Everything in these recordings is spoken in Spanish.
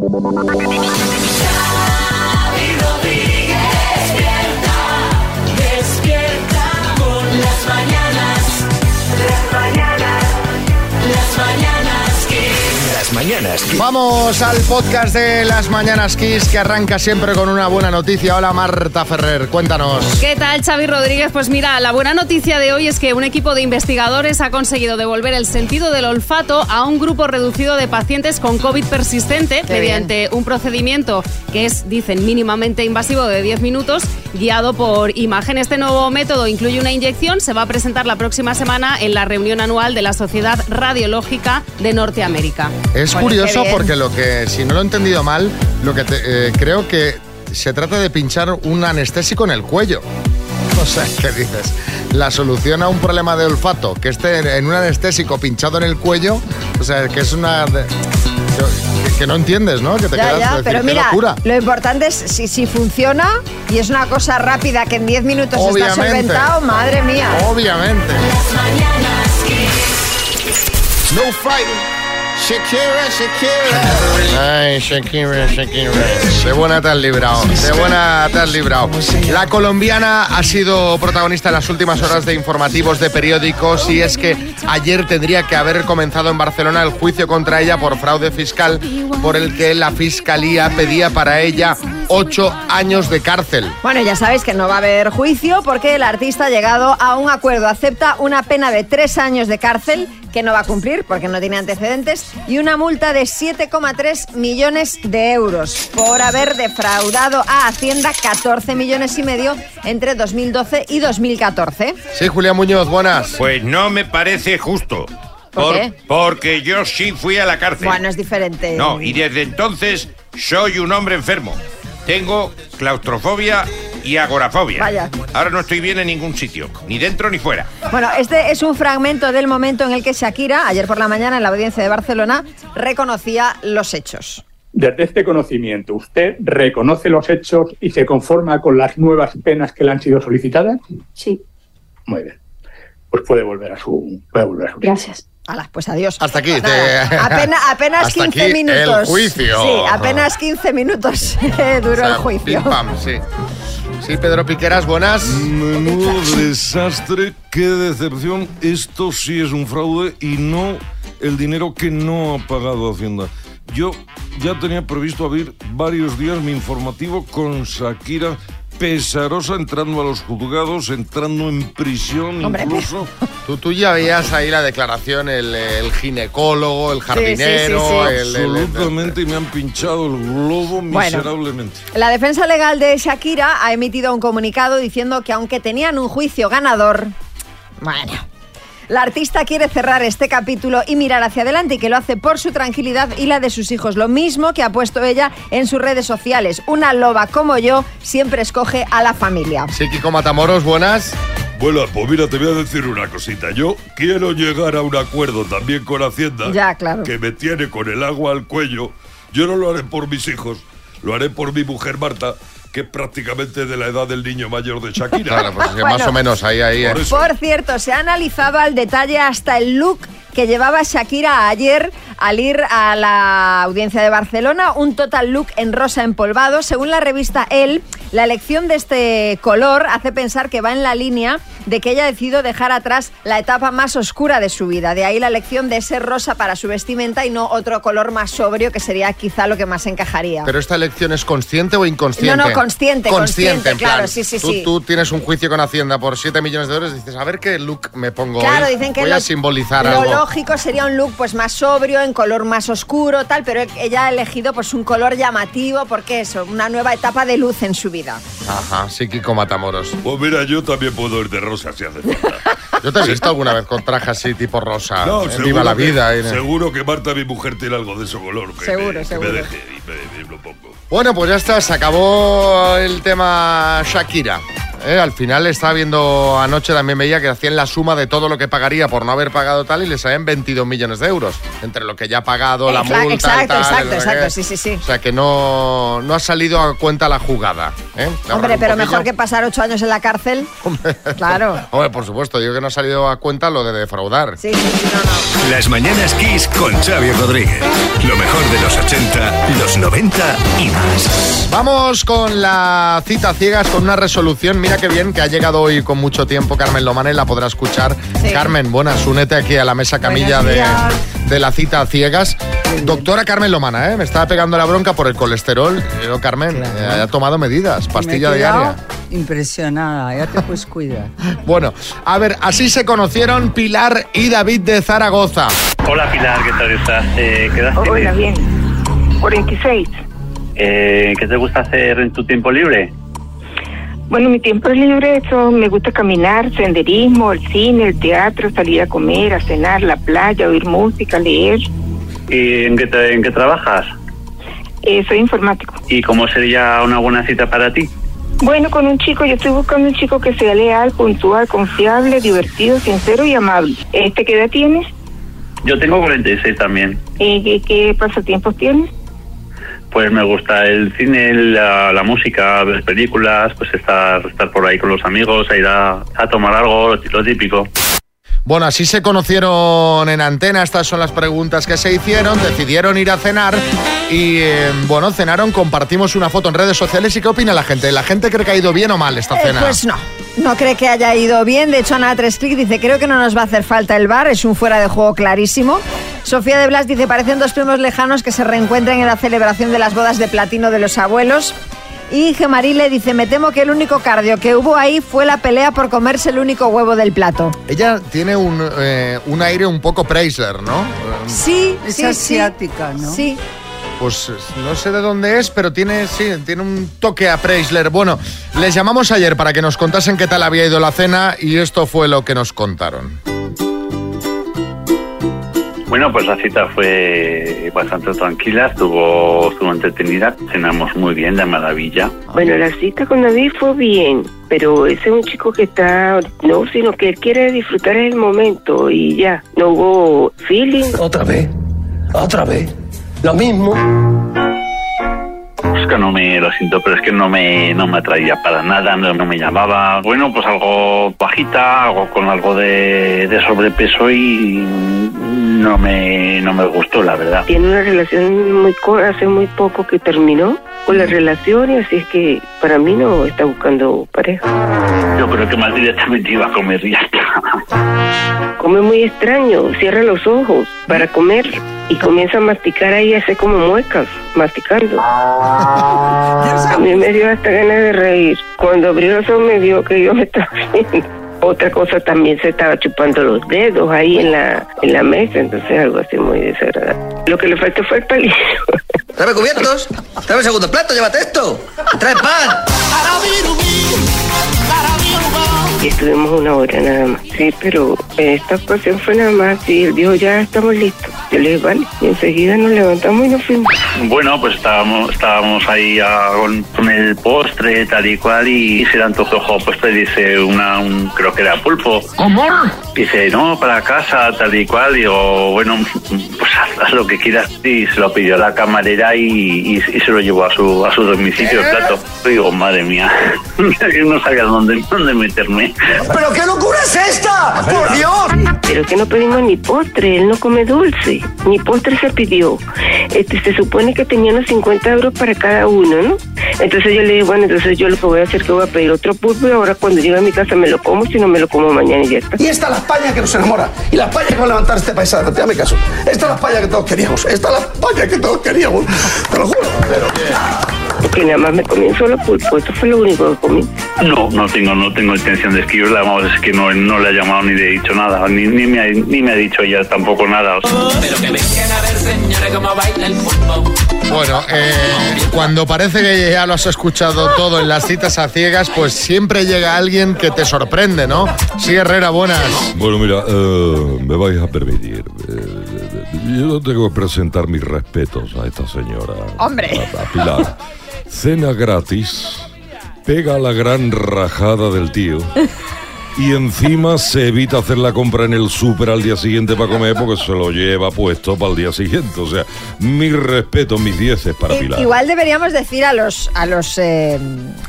Xavi mañanas Kiss. Vamos al podcast de las Mañanas Kiss que arranca siempre con una buena noticia. Hola Marta Ferrer, cuéntanos. ¿Qué tal, Xavi Rodríguez? Pues mira, la buena noticia de hoy es que un equipo de investigadores ha conseguido devolver el sentido del olfato a un grupo reducido de pacientes con COVID persistente Qué mediante un procedimiento que es, dicen, mínimamente invasivo de 10 minutos, guiado por imagen. Este nuevo método incluye una inyección, se va a presentar la próxima semana en la reunión anual de la Sociedad Radiológica de Norteamérica. Es Bueno, curioso porque lo que, si no lo he entendido mal, lo que te- eh, creo que se trata de pinchar un anestésico en el cuello. O sea, ¿qué dices? La solución a un problema de olfato, que esté en un anestésico pinchado en el cuello, o sea, que es una... de- que, que no entiendes, ¿no? Que te Ya, quedas ya, decir, pero mira, locura. lo importante es si, si funciona y es una cosa rápida que en 10 minutos está Obviamente. solventado, madre mía. Obviamente. No fighting. Shakira, Shakira. Ay, Shakira, Shakira. De buena te has librado. De buena te has librado. La colombiana ha sido protagonista en las últimas horas de informativos de periódicos y es que ayer tendría que haber comenzado en Barcelona el juicio contra ella por fraude fiscal por el que la fiscalía pedía para ella ocho años de cárcel. Bueno, ya sabéis que no va a haber juicio porque el artista ha llegado a un acuerdo. Acepta una pena de tres años de cárcel que no va a cumplir porque no tiene antecedentes y una multa de 7,3 millones de euros por haber defraudado a Hacienda 14 millones y medio entre 2012 y 2014. Sí, Julián Muñoz, buenas. Pues no me parece justo. ¿Por qué? Porque yo sí fui a la cárcel. Bueno, es diferente. No, y desde entonces soy un hombre enfermo. Tengo claustrofobia y agorafobia. Vaya. Ahora no estoy bien en ningún sitio, ni dentro ni fuera. Bueno, este es un fragmento del momento en el que Shakira, ayer por la mañana en la audiencia de Barcelona, reconocía los hechos. Desde este conocimiento, ¿usted reconoce los hechos y se conforma con las nuevas penas que le han sido solicitadas? Sí, Muy bien. Pues puede volver a su, puede volver a su gracias. Alas, pues adiós. Hasta aquí. Te- apenas apenas Hasta 15 aquí minutos. El juicio. Sí, apenas 15 minutos duró O sea, el juicio. pim, pam, sí. Sí, Pedro Piqueras, buenas. Menudo desastre, qué decepción. Esto sí es un fraude y no el dinero que no ha pagado Hacienda. Yo ya tenía previsto abrir varios días mi informativo con Shakira pesarosa entrando a los juzgados, entrando en prisión Hombre, incluso. Tú, tú ya veías ahí la declaración, el, el ginecólogo, el jardinero, sí, sí. el- el- el- Absolutamente me han pinchado el globo miserablemente. La defensa legal de Shakira ha emitido un comunicado diciendo que aunque tenían un juicio ganador, bueno, la artista quiere cerrar este capítulo y mirar hacia adelante y que lo hace por su tranquilidad y la de sus hijos. Lo mismo que ha puesto ella en sus redes sociales. Una loba como yo siempre escoge a la familia. Sí, Kiko Matamoros, buenas. Bueno, pues mira, te voy a decir una cosita. Yo quiero llegar a un acuerdo también con Hacienda. Ya, claro. Que me tiene con el agua al cuello. Yo no lo haré por mis hijos, lo haré por mi mujer Marta, que es prácticamente de la edad del niño mayor de Shakira. Claro, pues que Bueno. más o menos ahí, ahí. Por eso. Por cierto, se ha analizado al detalle hasta el look que llevaba Shakira ayer al ir a la audiencia de Barcelona, un total look en rosa empolvado. Según la revista Elle, la elección de este color hace pensar que va en la línea de que ella ha decidido dejar atrás la etapa más oscura de su vida. De ahí la elección de ese rosa para su vestimenta y no otro color más sobrio que sería quizá lo que más encajaría. ¿Pero esta elección es consciente o inconsciente? No, no, consciente, consciente, en plan, claro, sí, sí, tú, sí. Tú tienes un juicio con Hacienda por 7 millones de dólares y dices, a ver qué look me pongo Claro, hoy. dicen que Voy lo, a simbolizar lo algo. lógico sería un look pues más sobrio, en color más oscuro, tal, pero ella ha elegido pues un color llamativo porque eso, una nueva etapa de luz en su vida. Ajá, sí, Kiko Matamoros. Pues mira, yo también puedo ir de rosa si hace falta. Yo te he visto alguna vez con traje así tipo rosa. No, seguro Viva la que- vida. Seguro que Marta, mi mujer, tiene algo de ese color. Que Seguro, me, que seguro. me deje y me, me lo pongo. Bueno, pues ya está, se acabó el tema Shakira. ¿Eh? Al final estaba viendo anoche también veía que hacían la suma de todo lo que pagaría por no haber pagado tal y le salían 22 millones de euros. Entre lo que ya ha pagado, la Exacto, multa y exacto, tal, exacto, exacto, sí, sí, sí. O sea que no, no ha salido a cuenta la jugada. ¿eh? Hombre, pero poquillo. mejor que pasar ocho años en la cárcel. Claro. Hombre, por supuesto, digo que no ha salido a cuenta lo de defraudar. Sí, sí, sí, no, no. Las mañanas Kiss con Xavi Rodríguez. Lo mejor de los 80, los 90 y más. Vamos con la cita ciegas, con una resolución. Mira qué bien que ha llegado hoy con mucho tiempo Carmen Lomana y la podrá escuchar. Sí. Carmen, buenas, únete aquí a la mesa camilla de, de la cita ciegas. Doctora Carmen Lomana, ¿eh? me estaba pegando la bronca por el colesterol. Yo, Carmen, Claro. eh, ha tomado medidas, pastilla Me diaria. Impresionada, ya te puedes cuidar. Bueno, a ver, así se conocieron Pilar y David de Zaragoza. Hola Pilar, ¿qué tal estás? Eh, ¿Qué edad Hola, bien. 46. Eh, ¿Qué te gusta hacer en tu tiempo libre? Bueno, mi tiempo libre, eso me gusta caminar, senderismo, el cine, el teatro, salir a comer, a cenar, la playa, oír música, leer. ¿Y en qué, te- en qué trabajas? Eh, soy informático. ¿Y cómo sería una buena cita para ti? Bueno, con un chico, yo estoy buscando un chico que sea leal, puntual, confiable, divertido, sincero y amable. Este, ¿Qué edad tienes? Yo tengo 46 también. Eh, ¿qué, qué pasatiempos tienes? Pues me gusta el cine, la, la música, ver películas, pues estar, estar por ahí con los amigos, a ir a, a tomar algo, lo, lo típico. Bueno, así se conocieron en antena, estas son las preguntas que se hicieron, decidieron ir a cenar y eh, bueno, cenaron, compartimos una foto en redes sociales y ¿qué opina la gente? ¿La gente cree que ha ido bien o mal esta Eh, cena? pues no. No cree que haya ido bien. De hecho, Ana Tresclick dice, creo que no nos va a hacer falta el bar. Es un fuera de juego clarísimo. Sofía de Blas dice, parecen dos primos lejanos que se reencuentran en la celebración de las bodas de platino de los abuelos. Y Gemarile dice, me temo que el único cardio que hubo ahí fue la pelea por comerse el único huevo del plato. Ella tiene un, eh, un aire un poco Preisler, ¿no? Sí, Es sí, asiática, sí. ¿no? Sí. Pues eh, no sé de dónde es, pero tiene, sí, tiene un toque a Preisler. Bueno, les llamamos ayer para que nos contasen qué tal había ido la cena y esto fue lo que nos contaron. Bueno, pues la cita fue bastante tranquila, estuvo, estuvo entretenida, cenamos muy bien, de maravilla. Bueno, la cita con David fue bien, pero ese es un chico que está, no, sino que él quiere disfrutar el momento y ya, no hubo feeling. Otra vez, otra vez, lo mismo. Que no me, lo siento, pero es que no me, no me atraía para nada, no, no me llamaba. Bueno, pues algo bajita, algo con algo de, de sobrepeso y no me, no me gustó, la verdad. Tiene una relación muy hace muy poco que terminó con la relación y así es que para mí no está buscando pareja. Yo creo que más directamente iba a comer y ya está. Come muy extraño, cierra los ojos para comer y comienza a masticar ahí, hace como muecas, masticando. A mí me dio hasta ganas de reír. Cuando abrió los ojos me vio que yo me estaba riendo. Otra cosa también se estaba chupando los dedos ahí en la, en la mesa, entonces algo así muy desagradable. Lo que le faltó fue el palillo. Tráeme cubiertos, tráeme segundo plato, llévate esto. Trae pan. Y estuvimos una hora nada más. Sí, pero esta ocasión fue nada más y él dijo, ya estamos listos. Yo le dije, vale. Y enseguida nos levantamos y nos fuimos. Bueno, pues estábamos, estábamos ahí ah, con, con el postre, tal y cual, y se le antojó, pues te dice una, un, creo que era pulpo. ¿Cómo? Dice, no, para casa, tal y cual. Digo, bueno, pues haz, haz lo que quieras. Y se lo pidió a la camarera y, y- y se lo llevó a su, a su domicilio el plato. Digo, madre mía, yo no sabía dónde, dónde meterme. ¿Pero qué locura es esta? ¡Por Dios! Pero que no pedimos ni postre, él no come dulce, ni postre se pidió. Este, se supone que tenía unos 50 euros para cada uno, ¿no? Entonces yo le dije, bueno, entonces yo lo que voy a hacer es que voy a pedir otro pulpo y ahora cuando llegue a mi casa me lo como, si no me lo como mañana y ya está. Y esta es la España que nos enamora. Y la España que va a levantar este país adelante. Dame caso. Esta es la España que todos queríamos. Esta es la España que todos queríamos. Te lo juro. Porque nada más me comí un solo pulpo, eso fue lo único que comí. No, no tengo, no tengo intención de escribirla, vamos, es que no, no le ha llamado ni le he dicho nada, ni, ni, me, ha, ni me ha dicho ella tampoco nada. o sea. Bueno, eh, cuando parece que ya lo has escuchado todo en las citas a ciegas, pues siempre llega alguien que te sorprende, ¿no? Sí, Herrera, buenas. Bueno, mira, eh, me vais a permitir. eh, yo tengo que presentar mis respetos a esta señora. Hombre. A, a Pilar. Cena gratis, pega la gran rajada del tío y encima se evita hacer la compra en el súper al día siguiente para comer porque se lo lleva puesto para el día siguiente. O sea, mi respeto, mis dieces para I- Pilar. Igual deberíamos decir a los a los eh,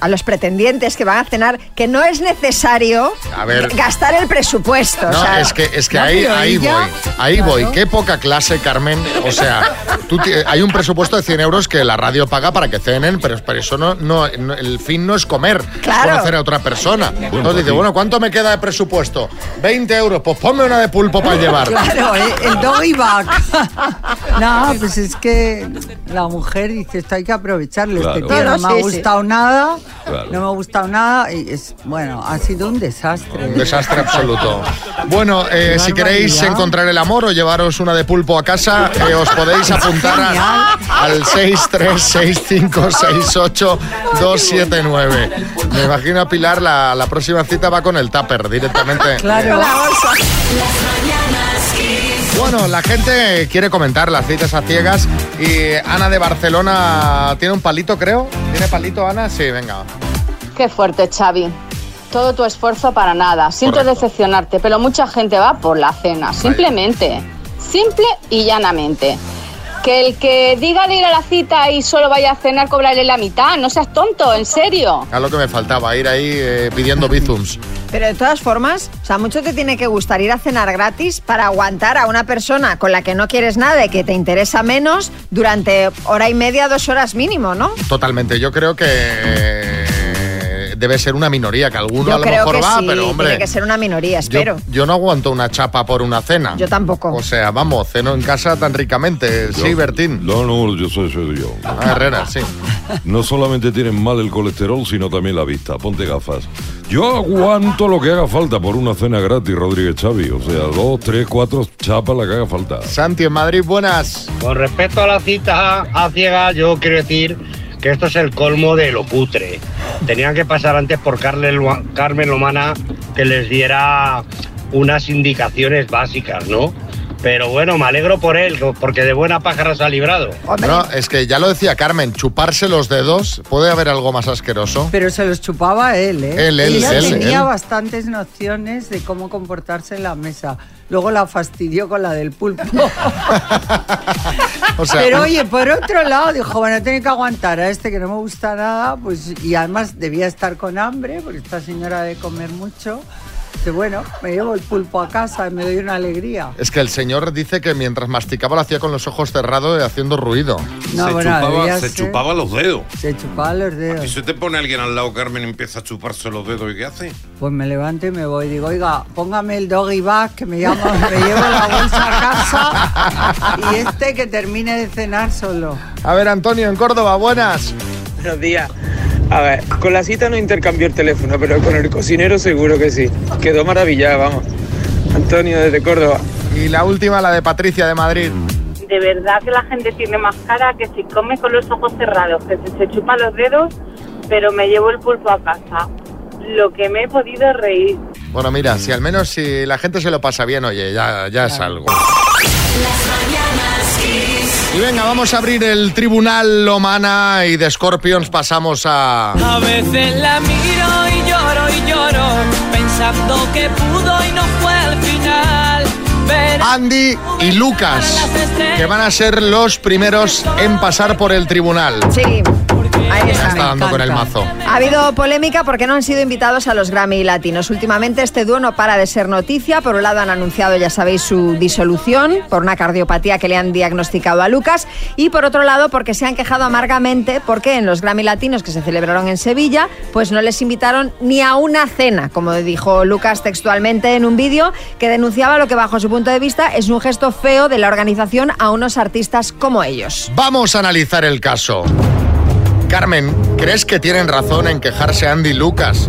a los pretendientes que van a cenar que no es necesario A ver. gastar el presupuesto. o No, sea, es que, es que no, ahí, ahí ella- voy, ahí Claro. voy. Qué poca clase, Carmen. O sea, tú hay un presupuesto de 100 euros que la radio paga para que cenen, pero, pero eso no, no, no- el fin no es comer, Claro. conocer a otra persona. Entonces dice, sí. bueno, ¿cuánto me queda de presupuesto? 20 euros, pues ponme una de pulpo para llevar. Claro, eh, el doggy bag. no, pues es que la mujer dice, esto hay que aprovecharlo. Este tío No, no, no, me sí, ha gustado nada, Claro. no me ha gustado nada. Y es, bueno, ha sido un desastre. Un desastre absoluto. Bueno, eh, si queréis encontrar el amor o llevaros una de pulpo a casa, eh, os podéis apuntar a- al 636568279. Me imagino a Pilar, la, la próxima cita va con el tupper directamente. Claro. Bueno, la gente quiere comentar las citas a ciegas y Ana de Barcelona tiene un palito, creo. ¿Tiene palito, Ana? Sí, venga. Qué fuerte, Xavi. Todo tu esfuerzo para nada. Siento Correcto. decepcionarte, pero mucha gente va por la cena. Simplemente. Simple y llanamente. Que el que diga de ir a la cita y solo vaya a cenar, cobrarle la mitad. No seas tonto, en serio. A lo que me faltaba, ir ahí eh, pidiendo bizums. Pero de todas formas, o sea, mucho te tiene que gustar ir a cenar gratis para aguantar a una persona con la que no quieres nada y que te interesa menos durante hora y media, dos horas mínimo, ¿no? Totalmente. Yo creo que eh, debe ser una minoría, que alguno Yo a lo creo mejor que va, sí, pero hombre. tiene que ser una minoría, espero. yo no aguanto una chapa por una cena. Yo tampoco. O sea, vamos, ceno en casa tan ricamente. Sí, Bertín. No, no, yo soy, soy yo. Ah, Herrera, sí. No solamente tienen mal el colesterol, sino también la vista. Ponte gafas. Yo aguanto lo que haga falta por una cena gratis, Rodríguez Xavi. O sea, dos, tres, cuatro chapas la que haga falta. Santi, en Madrid, buenas. Con respecto a la cita a ciega, yo quiero decir que esto es el colmo de lo cutre. Tenían que pasar antes por Carmen Lomana que les diera unas indicaciones básicas, ¿no? Pero bueno, me alegro por él, porque de buena pájara se ha librado. No, es que ya lo decía Carmen, chuparse los dedos, ¿puede haber algo más asqueroso? Pero se los chupaba él, ¿eh? Él, él, Ella él, tenía él. bastantes nociones de cómo comportarse en la mesa. Luego la fastidió con la del pulpo. O sea, Pero oye, por otro lado, dijo, bueno, tengo que aguantar a este que no me gusta nada, pues, y además debía estar con hambre, porque esta señora debe comer mucho. Dice, bueno, me llevo el pulpo a casa y me doy una alegría. Es que el señor dice que mientras masticaba lo hacía con los ojos cerrados y haciendo ruido. No, se bueno, chupaba, se ser- chupaba los dedos. Se chupaba los ¿Y dedos. si te pone alguien al lado, Carmen, y empieza a chuparse los dedos, ¿y qué hace? Pues me levanto y me voy. Digo, oiga, póngame el doggy bag que me, llamo, me llevo la bolsa a casa y este que termine de cenar solo. A ver, Antonio, en Córdoba, buenas. Buenos días. A ver, con la cita no intercambió el teléfono, pero con el cocinero seguro que sí. Quedó maravillada, vamos. Antonio desde Córdoba. Y la última, la de Patricia de Madrid. De verdad que la gente tiene más cara que si come con los ojos cerrados, que se, se chupa los dedos, pero me llevo el pulpo a casa. Lo que me he podido reír. Bueno, mira, si al menos si la gente se lo pasa bien, oye, ya, ya es algo. Y venga, vamos a abrir el tribunal Lomana y de Scorpions pasamos a... A veces la miro y lloro y lloro, pensando que pudo y no fue al final. Pero Andy y Lucas, que van a ser los primeros en pasar por el tribunal. Sí, ahí está dando con el mazo. Ha habido polémica porque no han sido invitados a los Grammy Latinos. Últimamente este dúo no para de ser noticia. Por un lado han anunciado, ya sabéis, su disolución por una cardiopatía que le han diagnosticado a Lucas. Y por otro lado porque se han quejado amargamente porque en los Grammy Latinos que se celebraron en Sevilla, pues no les invitaron ni a una cena, como dijo Lucas textualmente en un vídeo que denunciaba lo que bajo su punto de vista es un gesto feo de la organización a unos artistas como ellos. Vamos a analizar el caso. Carmen, ¿crees que tienen razón en quejarse Andy y Lucas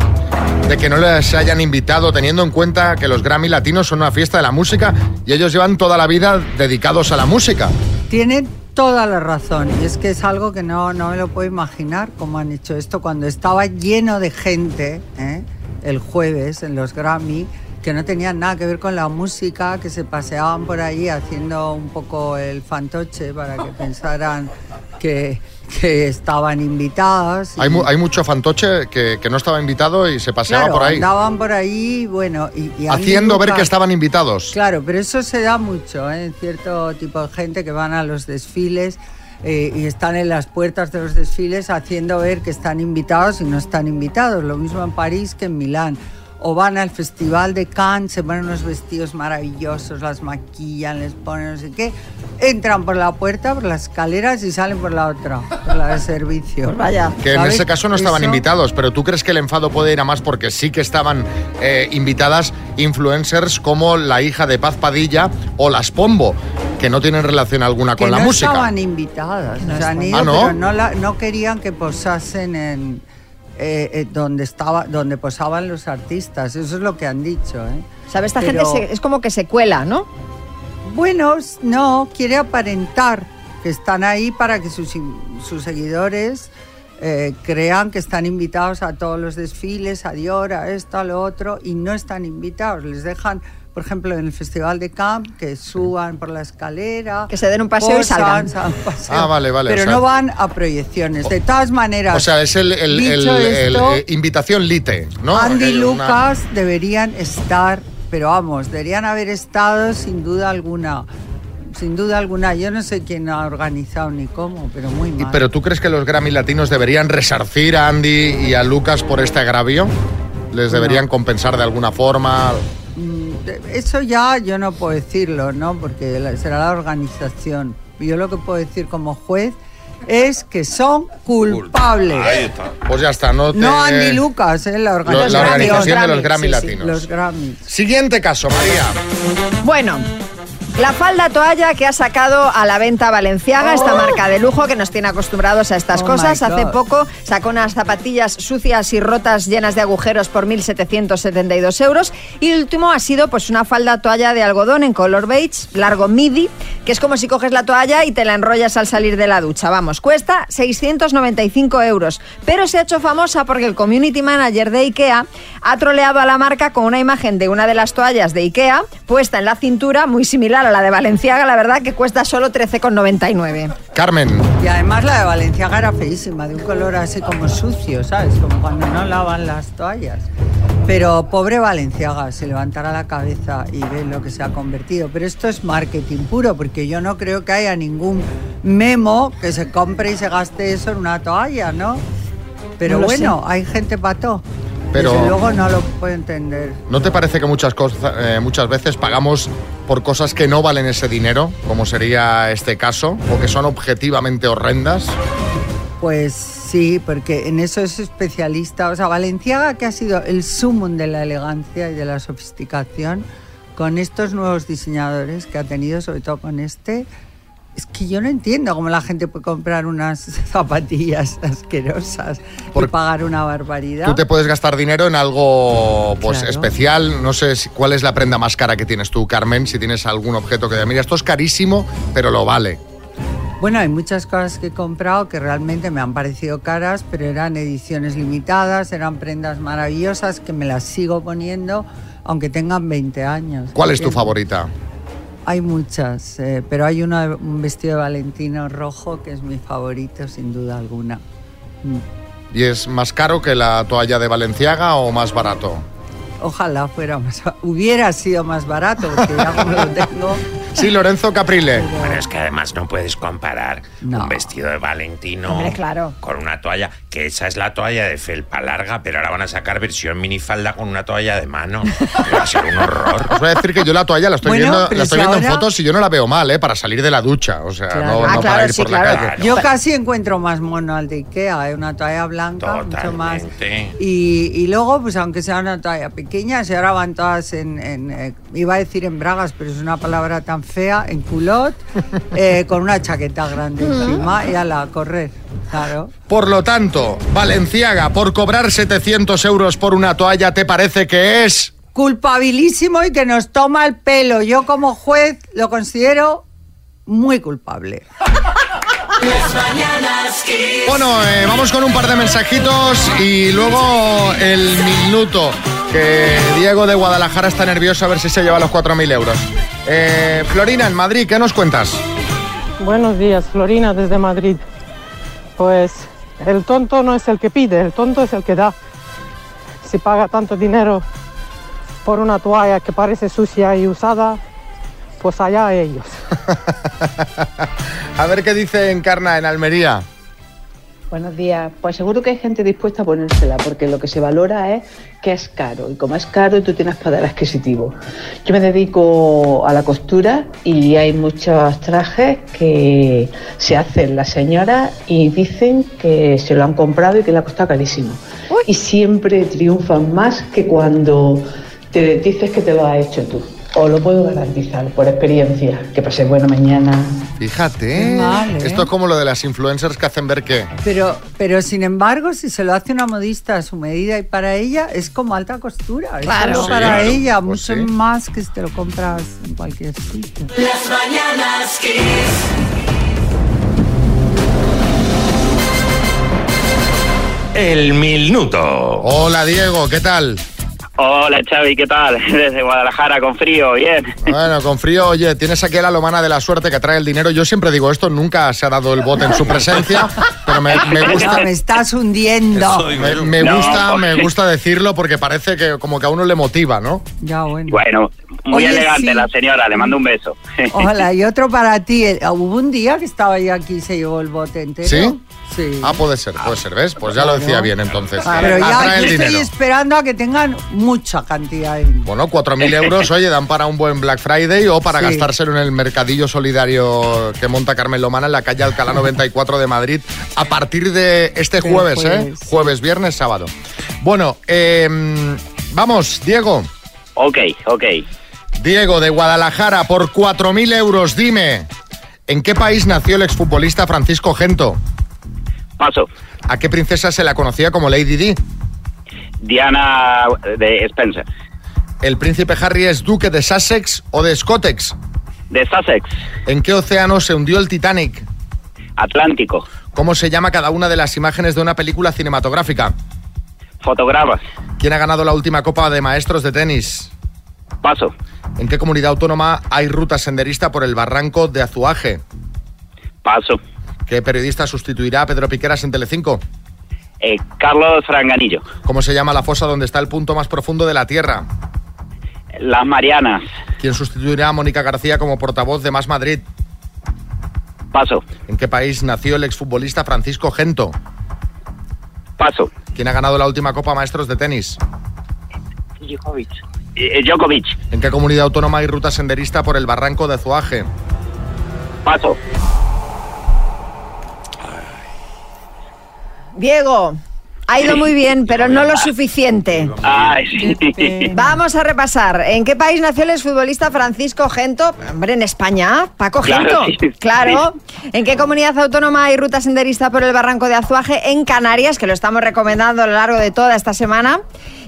de que no les hayan invitado teniendo en cuenta que los Grammy Latinos son una fiesta de la música y ellos llevan toda la vida dedicados a la música? Tienen toda la razón y es que es algo que no, no me lo puedo imaginar cómo han hecho esto cuando estaba lleno de gente ¿eh? el jueves en los Grammy que no tenían nada que ver con la música, que se paseaban por allí haciendo un poco el fantoche para que pensaran que, que estaban invitadas. y- Hay, mu- hay mucho fantoche que, que no estaba invitado y se paseaba Claro, por ahí. andaban por ahí, bueno, y, y Andy Haciendo ver que estaban invitados. Claro, pero eso se da mucho ¿eh? en cierto tipo de gente que van a los desfiles eh, y están en las puertas de los desfiles haciendo ver que están invitados y no están invitados. Lo mismo en París que en Milán. O van al Festival de Cannes, se ponen unos vestidos maravillosos, las maquillan, les ponen no sé qué. Entran por la puerta, por las escaleras y salen por la otra, por la de servicio. Pues vaya. Que en ese caso no estaban Eso- invitados, pero ¿tú crees que el enfado puede ir a más porque sí que estaban eh, invitadas influencers como la hija de Paz Padilla o las Pombo, que no tienen relación alguna que con la no música? estaban invitadas, No o sea, han estaban. ido, Ah, ¿no? pero no, la- no querían que posasen en eh, eh, donde estaba, donde posaban los artistas. Eso es lo que han dicho, ¿eh? ¿Sabes? Esta Pero- gente se- es como que se cuela, ¿no? Bueno, no, quiere aparentar que están ahí para que sus seguidores eh, crean que están invitados a todos los desfiles, a Dior, a esto, a lo otro, y no están invitados. Les dejan, por ejemplo, en el Festival de Camp, que suban por la escalera. Que se den un paseo y salgan. paseo, Ah, vale, vale, Pero o sea- no van a proyecciones. De todas maneras, O sea, es el, el- el- esto, eh, invitación lite, ¿no? Andy y una- Lucas deberían estar, pero vamos, deberían haber estado sin duda alguna. Sin duda alguna, yo no sé quién ha organizado ni cómo, pero muy Y- mal. ¿Pero tú crees que los Grammy latinos deberían resarcir a Andy y a Lucas por este agravio? ¿Les deberían compensar de alguna forma? De- Eso ya yo no puedo decirlo, ¿no? Porque será la organización. Yo lo que puedo decir como juez es que son culpables. Ahí está. Pues ya está, no te... No Andy Lucas, ¿eh? La organización. la organización de los Los Grammy Grammy, sí, sí. latinos. Los Grammys. Siguiente caso, María. Bueno. La falda toalla que ha sacado a la venta Valenciaga, esta marca de lujo que nos tiene acostumbrados a estas Oh cosas. Hace poco sacó unas zapatillas sucias y rotas llenas de agujeros por 1.772 euros. Y el último ha sido pues una falda toalla de algodón en color beige, largo midi, que es como si coges la toalla y te la enrollas al salir de la ducha. Vamos, cuesta 695 euros. Pero se ha hecho famosa porque el community manager de IKEA ha troleado a la marca con una imagen de una de las toallas de IKEA puesta en la cintura, muy similar a la de Valenciaga, la verdad, que cuesta solo 13,99. Carmen, Y además la de Valenciaga era feísima, de un color así como sucio, ¿sabes? Como cuando no lavan las toallas. Pero pobre Valenciaga, se levantará la cabeza y ve lo que se ha convertido. Pero esto es marketing puro, porque yo no creo que haya ningún memo que se compre y se gaste eso en una toalla, ¿no? Pero No bueno, hay gente pato. Pero- Desde luego no lo puedo entender. ¿no te parece que muchas, cosas, eh, muchas veces pagamos por cosas que no valen ese dinero, como sería este caso, o que son objetivamente horrendas? Pues sí, porque en eso es especialista. O sea, Valenciaga, que ha sido el sumum de la elegancia y de la sofisticación, con estos nuevos diseñadores que ha tenido, sobre todo con este, es que yo no entiendo cómo la gente puede comprar unas zapatillas asquerosas Por- y pagar una barbaridad. Tú te puedes gastar dinero en algo pues Claro. especial. No sé si- cuál es la prenda más cara que tienes tú, Carmen, si tienes algún objeto que mira, esto es carísimo, pero lo vale. Bueno, hay muchas cosas que he comprado que realmente me han parecido caras, pero eran ediciones limitadas, eran prendas maravillosas que me las sigo poniendo aunque tengan 20 años. ¿Cuál es tu favorita? Hay muchas, eh, pero hay una, un vestido de Valentino rojo que es mi favorito sin duda alguna. Mm. ¿Y es más caro que la toalla de Valenciaga o más barato? Ojalá fuera más, hubiera sido más barato porque ya como lo tengo. Sí, Lorenzo Caprile. Bueno, es que además no puedes comparar No. un vestido de Valentino Hombre, claro. con una toalla, que esa es la toalla de felpa larga, pero ahora van a sacar versión minifalda con una toalla de mano. Va a ser un horror. Os voy a decir que yo la toalla la estoy Bueno, viendo, la estoy si viendo en ahora- fotos y yo no la veo mal, ¿eh? Para salir de la ducha. O sea, Claro. no, Ah, no claro, para ir sí, por la calle. Yo casi encuentro más mono al de Ikea, ¿eh? una toalla blanca, mucho más. Totalmente. Y, y luego, pues aunque sea una toalla pequeña, si ahora van todas en, en, eh, iba a decir en bragas, pero es una palabra tan fea, en culot, eh, con una chaqueta grande encima y a la correr, claro. Por lo tanto, Valenciaga, por cobrar 700 euros por una toalla, ¿te parece que es? Culpabilísimo y que nos toma el pelo. Yo como juez lo considero muy culpable. Bueno, eh, vamos con un par de mensajitos y luego el minuto. Que Diego de Guadalajara está nervioso a ver si se lleva los 4.000 euros. Eh, Florina, en Madrid, ¿qué nos cuentas? Buenos días, Florina, desde Madrid. pues el tonto no es el que pide, el tonto es el que da. Si paga tanto dinero por una toalla que parece sucia y usada, pues allá ellos. A ver qué dice Encarna en Almería. Buenos días. Pues seguro que hay gente dispuesta a ponérsela, porque lo que se valora es que es caro. Y como es caro, tú tienes poder adquisitivo. Yo me dedico a la costura y hay muchos trajes que se hacen las señoras y dicen que se lo han comprado y que le ha costado carísimo. Y siempre triunfan más que cuando te dices que te lo has hecho tú. Os lo puedo garantizar por experiencia. Que pase buena mañana. Fíjate. mal, ¿eh? Esto es como lo de las influencers que hacen ver que. Pero, pero sin embargo, si se lo hace una modista a su medida y para ella, es como alta costura. Es Claro. solo Sí, para claro, ella, pues mucho sí. más que si te lo compras en cualquier sitio. Las mañanas Kiss. El minuto. Hola Diego, ¿qué tal? Hola Xavi, ¿qué tal? Desde Guadalajara con frío, bien. Bueno, con frío, oye, tienes aquí a la lomana de la suerte que trae el dinero. Yo siempre digo esto, nunca se ha dado el bote en su presencia, pero me, me gusta. No, me estás hundiendo. Me, me No, gusta, me gusta decirlo porque parece que como que a uno le motiva, ¿no? Ya, bueno. Bueno, muy Oye, elegante sí. la señora, le mando un beso. Hola, y otro para ti. Eh, Hubo un día que estaba yo aquí y se llevó el bote entero. ¿Sí? Sí. Ah, puede ser, puede ser, ¿ves? Pues ya lo decía bien entonces. Ah, pero ya yo el estoy dinero. esperando a que tengan mucha cantidad. en- Bueno, 4.000 euros, oye, dan para un buen Black Friday o para Sí. gastárselo en el mercadillo solidario que monta Carmen Lomana en la calle Alcalá 94 de Madrid a partir de este jueves, ¿eh? jueves. Jueves, viernes, sábado. Bueno, em, vamos, Diego. ok, ok. Diego, de Guadalajara, por 4.000 euros, dime, ¿en qué país nació el exfutbolista Francisco Gento? Paso. ¿A qué princesa se la conocía como Lady Di? Diana de Spencer. ¿El príncipe Harry es duque de Sussex o de Scottex? De Sussex. ¿En qué océano se hundió el Titanic? Atlántico. ¿Cómo se llama cada una de las imágenes de una película cinematográfica? Fotogramas. ¿Quién ha ganado la última Copa de Maestros de Tenis? Paso. ¿En qué comunidad autónoma hay ruta senderista por el barranco de Azuaje? Paso. ¿Qué periodista sustituirá a Pedro Piqueras en Telecinco? Eh, Carlos Franganillo. ¿Cómo se llama la fosa donde está el punto más profundo de la Tierra? Las Marianas. ¿Quién sustituirá a Mónica García como portavoz de Más Madrid? Paso. ¿En qué país nació el exfutbolista Francisco Gento? Paso. ¿Quién ha ganado la última Copa Maestros de Tenis? Djokovic. Eh, Djokovic. ¿En qué comunidad autónoma hay ruta senderista por el barranco de Azuaje? Paso. Diego, ha ido muy bien, pero no lo suficiente. Ay, sí. Vamos a repasar. ¿En qué país nació el exfutbolista Francisco Gento? Hombre, en España. Paco Gento. Claro. ¿En qué comunidad autónoma hay ruta senderista por el barranco de Azuaje? En Canarias, que lo estamos recomendando a lo largo de toda esta semana.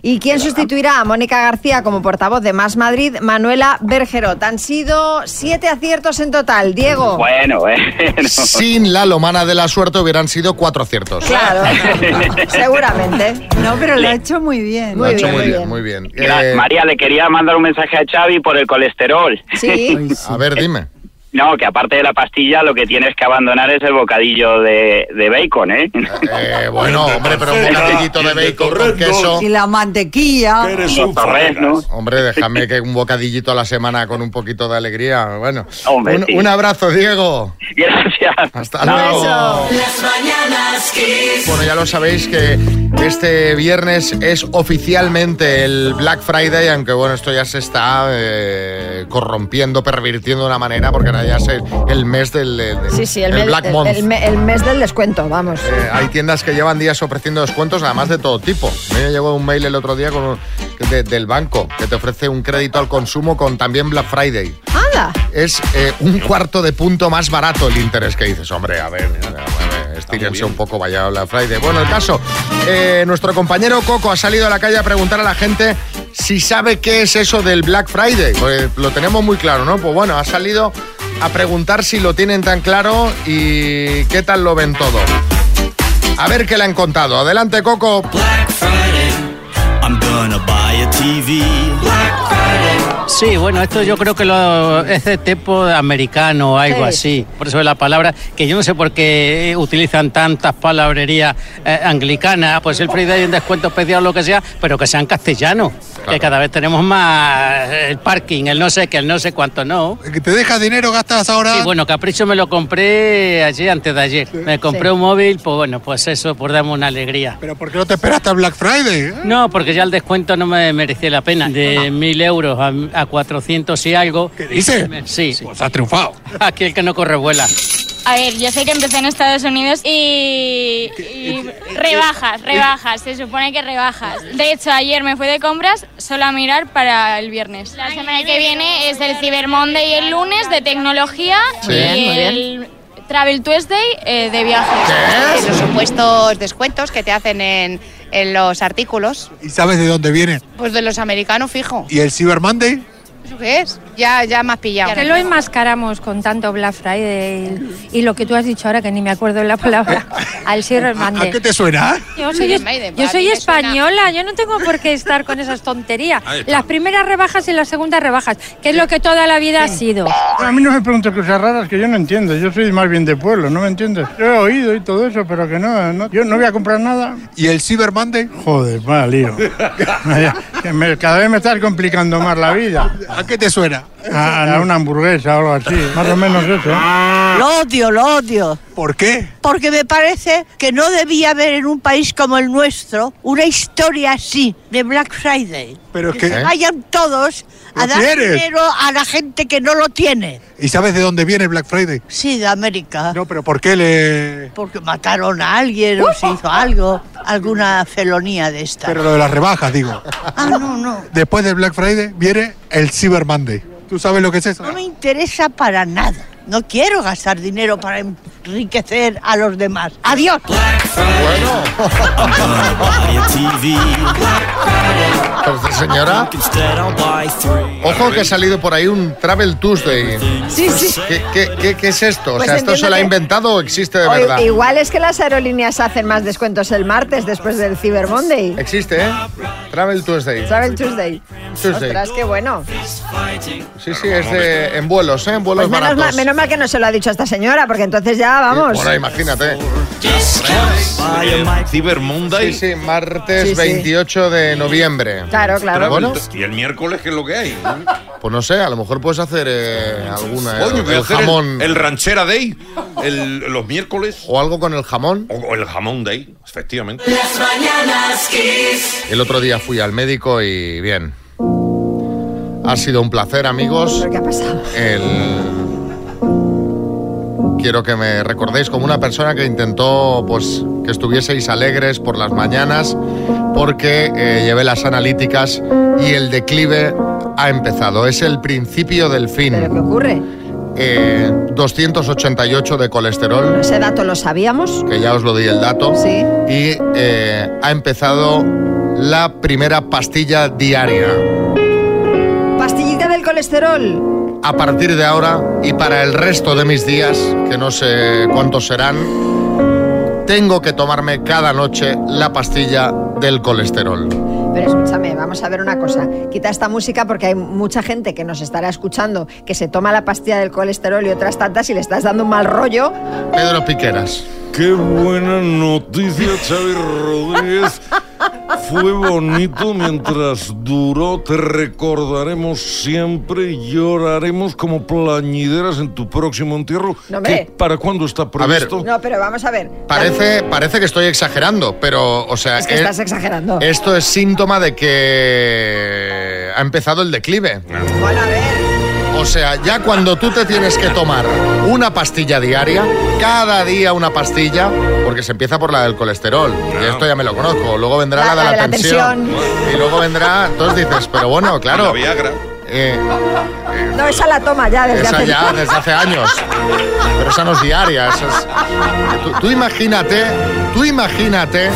¿Y quién sustituirá a Mónica García como portavoz de Más Madrid? Manuela Bergerot. Han sido siete aciertos en total. Diego. Bueno, bueno. Sin la lomana de la suerte hubieran sido cuatro aciertos. Claro, seguramente. No, pero lo ha hecho muy bien. Lo ha hecho muy bien, muy bien. Eh, María, le quería mandar un mensaje a Xavi por el colesterol. A ver, dime. No, que aparte de la pastilla, lo que tienes que abandonar es el bocadillo de, de bacon, ¿eh? Eh, bueno, hombre, pero un bocadillito de bacon con queso. Y la mantequilla. Los torreznos. Hombre, déjame que un bocadillito a la semana con un poquito de alegría. Bueno, Hombre, un, sí. un abrazo, Diego. Gracias. Hasta luego. Las mañanas Kiss. Bueno, ya lo sabéis que este viernes es oficialmente el Black Friday, aunque bueno, esto ya se está eh, corrompiendo, pervirtiendo de una manera, porque ahora ya es el, el mes del del- Sí, sí, el, el mes, Black Month. el me- el mes del descuento, vamos. Eh, hay tiendas que llevan días ofreciendo descuentos, además de todo tipo. A mí me llegó un mail el otro día con un- de- del banco que te ofrece un crédito al consumo con también Black Friday. ¡Hala! Es eh, un cuarto de punto más barato el interés que dices, hombre, a ver, a ver, estírense un poco, vaya Black Friday. Bueno, el caso, eh, nuestro compañero Coco ha salido a la calle a preguntar a la gente si sabe qué es eso del Black Friday. Pues lo tenemos muy claro, ¿no? Pues bueno, ha salido a preguntar si lo tienen tan claro y qué tal lo ven todo. A ver qué le han contado. Adelante, Coco. Sí, bueno, esto yo creo que lo, es de tipo americano o algo Sí. así. Por eso es la palabra que yo no sé por qué utilizan tantas palabrerías eh, anglicanas. Pues el Friday un descuento especial o lo que sea, pero que sean castellanos. Que cada vez tenemos más eh, el parking, el no sé qué, el no sé cuánto, no. ¿Que te dejas dinero, gastas ahora? Sí, bueno, Capricho me lo compré ayer, antes de ayer. Me compré Sí. un móvil, pues bueno, pues eso, por darme una alegría. ¿Pero por qué no te esperaste al Black Friday? No, porque ya el descuento no me merecía la pena. De mil euros a, a 400 y algo. ¿Qué dices? Sí. Pues has triunfado. Aquí el que no corre vuela. A ver, yo sé que empecé en Estados Unidos y, y rebajas, rebajas, se supone que rebajas. De hecho, ayer me fui de compras solo a mirar para el viernes. La semana que viene es el Cyber Monday el lunes de tecnología Sí. y Bien, muy bien. el Travel Tuesday eh, de viajes. Los supuestos descuentos que te hacen en, en los artículos, ¿Y sabes de dónde viene? pues de los americanos fijo. ¿Y el Cyber Monday? ¿Eso qué es? Ya, ya me has pillado. Que lo enmascaramos con tanto Black Friday y, y lo que tú has dicho ahora, que ni me acuerdo de la palabra, al Cyber Monday. ¿A qué te suena? Yo soy, es- Maiden, yo a soy española, yo no tengo por qué estar con esas tonterías. Las primeras rebajas y las segundas rebajas, que es lo que toda la vida ha sido. A mí no me preguntes cosas raras que yo no entiendo. Yo soy más bien de pueblo, ¿no me entiendes? Yo he oído y todo eso, pero que no, no- yo no voy a comprar nada. ¿Y el Cyber Monday? Joder, va, lío. Cada vez me estás complicando más la vida. ¿A qué te suena? A, a una hamburguesa o algo así, más o menos eso. ¿eh? Lo odio, lo odio. ¿Por qué? Porque me parece que no debía haber en un país como el nuestro una historia así de Black Friday. Pero es que que- se vayan todos a ¿Lo dar quieres? dinero a la gente que no lo tiene. ¿Y sabes de dónde viene el Black Friday? Sí, de América. No, pero ¿por qué le...? Porque mataron a alguien o se hizo algo, alguna felonía de esta. Pero lo de las rebajas, digo. Ah, no, no. Después del Black Friday viene el Cyber Monday. ¿Tú sabes lo que es eso? No me interesa para nada. No quiero gastar dinero para enriquecer a los demás. Adiós. Pero, señora, ojo que ha salido por ahí un Travel Tuesday. Sí, sí. ¿Qué, qué- qué- qué es esto? Pues o sea, ¿esto se lo ha inventado o existe de verdad? igual es que las aerolíneas hacen más descuentos el martes después del Cyber Monday. Existe, ¿eh? Travel Tuesday. Travel Tuesday. Tuesday. Ostras, qué bueno. Sí, sí, es de, en vuelos, ¿eh? En vuelos Pues menos baratos. mal, menos mal que no se lo ha dicho a esta señora, porque entonces ya vamos. Bueno, imagínate. Cyber Monday. Sí, sí, martes Sí, sí. 28 de noviembre. Claro, claro. Bueno, ¿Y el miércoles qué es lo que hay? pues no sé, a lo mejor puedes hacer eh, alguna. eh, Coño, voy a el hacer el- jamón. El, ranchera day, el- los miércoles. O algo con el jamón. O, o el jamón day, efectivamente. Las mañanas Kiss. El otro día fui al médico y bien. Ha sido un placer, amigos. ¿Qué ha pasado? El- Quiero que me recordéis como una persona que intentó pues, que estuvieseis alegres por las mañanas porque eh, llevé las analíticas y el declive ha empezado. Es el principio del fin. ¿Pero qué ocurre? Eh, 288 de colesterol, Ese dato lo sabíamos. que ya os lo di el dato. Sí. Y eh, ha empezado la primera pastilla diaria. Pastillita del colesterol. A partir de ahora y para el resto de mis días, que no sé cuántos serán, tengo que tomarme cada noche la pastilla del colesterol. Pero escúchame, vamos a ver una cosa. Quita esta música porque hay mucha gente que nos estará escuchando que se toma la pastilla del colesterol y otras tantas y le estás dando un mal rollo. Pedro Piqueras. Qué buena noticia, Xavi Rodríguez. Fue bonito mientras duró, te recordaremos siempre y lloraremos como plañideras en tu próximo entierro. No. ¿Qué- ¿Para cuándo está previsto? No, pero vamos a ver. Parece, parece que estoy exagerando, pero, o sea, Es que eh, estás exagerando. esto es síntoma de que ha empezado el declive. Bueno, a ver. O sea, ya cuando tú te tienes que tomar una pastilla diaria, cada día una pastilla, porque se empieza por la del colesterol, y esto ya me lo conozco, luego vendrá la, de la, tensión, y luego vendrá, entonces dices, pero bueno, claro. La Viagra. eh, No, esa la toma ya desde esa hace ya desde hace años. Pero esa no es diaria. esa es- Tú, tú imagínate, tú imagínate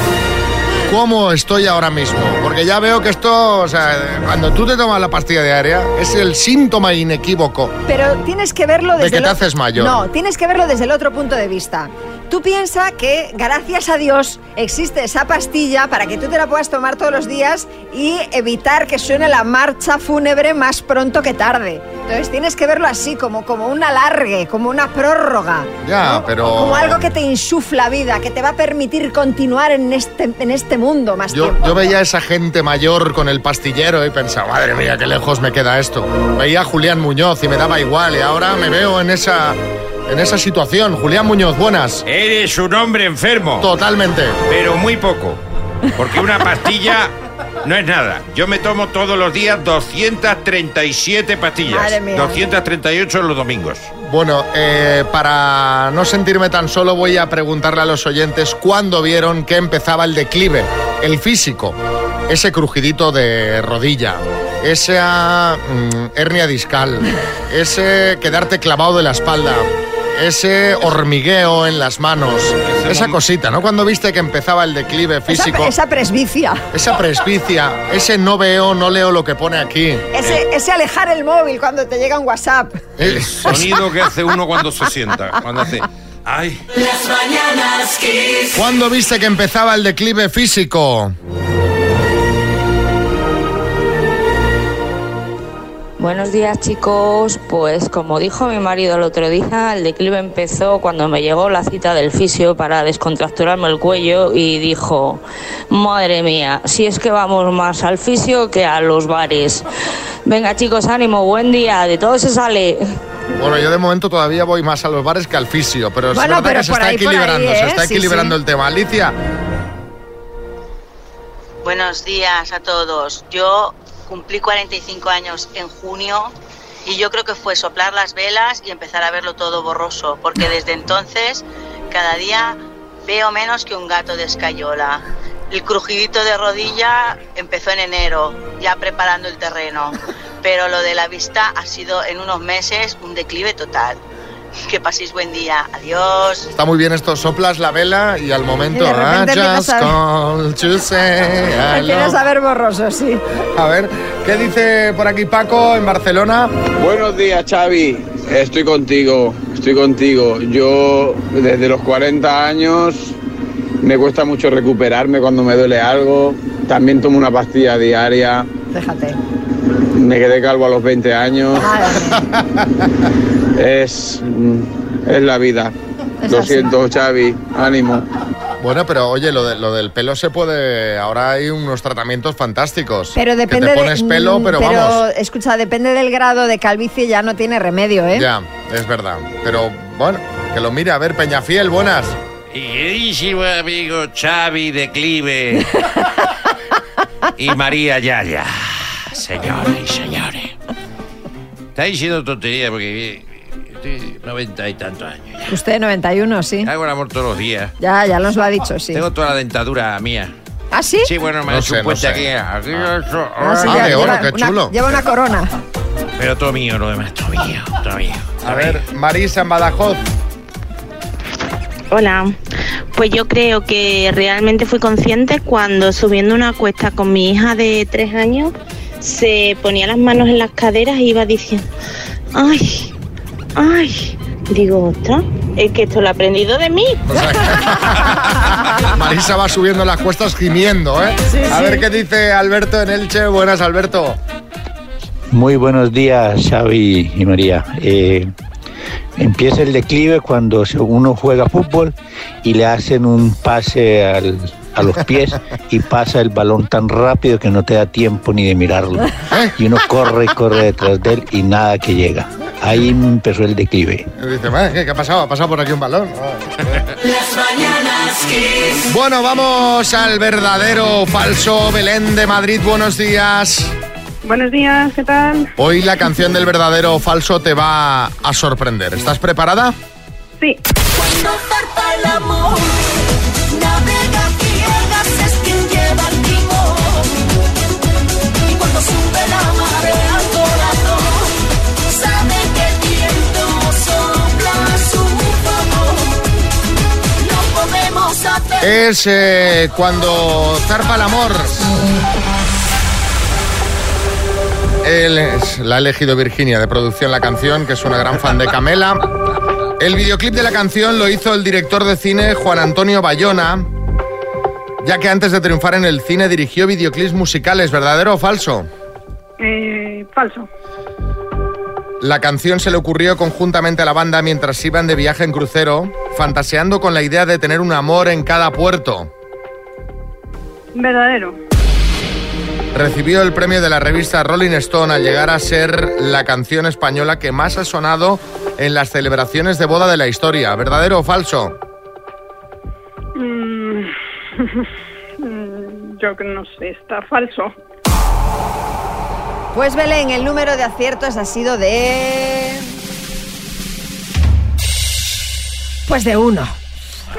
cómo estoy ahora mismo. Porque ya veo que esto, o sea, cuando tú te tomas la pastilla diaria, es el síntoma inequívoco. Pero tienes que verlo De desde que el te haces mayor. No, tienes que verlo desde el otro punto de vista. Tú piensas que gracias a Dios existe esa pastilla para que tú te la puedas tomar todos los días y evitar que suene la marcha fúnebre más pronto que tarde. Entonces tienes que verlo así, como, como un alargue, como una prórroga. Ya, pero... Como algo que te insufla vida, que te va a permitir continuar en este, en este mundo más Yo, tiempo. yo veía a esa gente mayor con el pastillero y pensaba, madre mía, qué lejos me queda esto. Veía a Julián Muñoz y me daba igual y ahora me veo en esa, en esa situación. Julián Muñoz, buenas. Eres un hombre enfermo. Totalmente. Pero muy poco. Porque una pastilla no es nada. Yo me tomo todos los días 237 pastillas. Madre mía. 238 los domingos. Bueno, eh, para no sentirme tan solo voy a preguntarle a los oyentes cuándo vieron que empezaba el declive, el físico, ese crujidito de rodilla, esa mm, hernia discal, ese quedarte clavado de la espalda, ese hormigueo en las manos, esa cosita, ¿no? Cuando viste que empezaba el declive físico, Esa, esa presbicia, esa presbicia, ese no veo, no leo lo que pone aquí. ese, ese alejar el móvil cuando te llega un WhatsApp. El Sonido que hace uno cuando se sienta. Cuando hace. Ay. Las mañanas Kiss. ¿Cuándo viste que empezaba el declive físico? Buenos días chicos, pues como dijo mi marido el otro día, el declive empezó cuando me llegó la cita del fisio para descontracturarme el cuello y dijo, madre mía, si es que vamos más al fisio que a los bares. Venga chicos, ánimo, buen día, de todo se sale. Bueno, yo de momento todavía voy más a los bares que al fisio, pero es Bueno, verdad pero que se está ahí, por ahí, equilibrando, se ¿eh? está Sí, equilibrando sí. el tema. Alicia, Buenos días a todos. Yo cumplí 45 años en junio y yo creo que fue soplar las velas y empezar a verlo todo borroso, porque desde entonces cada día veo menos que un gato de escayola. El crujidito de rodilla empezó en enero, ya preparando el terreno, pero lo de la vista ha sido en unos meses un declive total. Que paséis buen día. Adiós. está muy bien esto, soplas la vela y al momento... Y de repente I just a- called to say I Empiezas love- a ver borroso, sí. A ver, ¿qué dice por aquí Paco en Barcelona? Buenos días, Xavi. Estoy contigo, estoy contigo. Yo desde los 40 años me cuesta mucho recuperarme cuando me duele algo. También tomo una pastilla diaria. Déjate. Me quedé calvo a los 20 años. Es, mm, es la vida. Es Lo así. siento, Xavi. Ánimo. Bueno, pero oye, lo, de- lo del pelo se puede... Ahora hay unos tratamientos fantásticos. Pero depende Que te pones de, pelo, mm, pero, vamos... escucha, depende del grado de calvicie, ya no tiene remedio, ¿eh? Ya, es verdad. Pero bueno, que lo mire. A ver, Peñafiel, buenas. Y queridísimo amigo Xavi Declive. y María Yaya. Señores y señores. Está diciendo tontería porque estoy noventa y tantos años. Usted 91, sí. Hago el amor todos los días. Ya, ya nos lo ha dicho, sí. Tengo toda la dentadura mía. ¿Ah, sí? Sí, bueno, me No sé, un puente no aquí. sé. aquí, eso, Ah, sí, Ah, ya- oro, lleva qué una- chulo. Lleva una corona. Pero todo mío, lo demás, todo mío, todo mío. A ver, Marisa en Badajoz. Hola, pues yo creo que realmente fui consciente cuando subiendo una cuesta con mi hija de tres años se ponía las manos en las caderas e iba diciendo, ay, ay, digo, ostras, es que esto lo he aprendido de mí. Marisa va subiendo las cuestas gimiendo, ¿eh? A ver qué dice Alberto en Elche. Buenas, Alberto. Muy buenos días, Xavi y María. Eh, empieza el declive cuando uno juega fútbol y le hacen un pase al- a los pies y pasa el balón tan rápido que no te da tiempo ni de mirarlo. Y uno corre y corre detrás de él y nada que llega. Ahí empezó el declive. Y dice, "Madre, ¿qué, qué ha pasado? ¿Ha pasado por aquí un balón? Las mañanas Kiss. Bueno, vamos al verdadero falso Belén de Madrid. Buenos días. Buenos días, ¿qué tal? Hoy la canción del verdadero o falso te va a sorprender. ¿Estás preparada? Sí. Cuando el amor, Es eh, cuando zarpa el amor. Él es- la ha elegido Virginia de producción la canción, que es una gran fan de Camela. El videoclip de la canción lo hizo el director de cine Juan Antonio Bayona, ya que antes de triunfar en el cine dirigió videoclips musicales, ¿verdadero o falso? Eh, falso. La canción se le ocurrió conjuntamente a la banda mientras iban de viaje en crucero, fantaseando con la idea de tener un amor en cada puerto. Verdadero. Recibió el premio de la revista Rolling Stone al llegar a ser la canción española que más ha sonado en las celebraciones de boda de la historia. ¿Verdadero o falso? Mm, Yo que no sé, está falso. Pues Belén, el número de aciertos ha sido de... Pues de uno.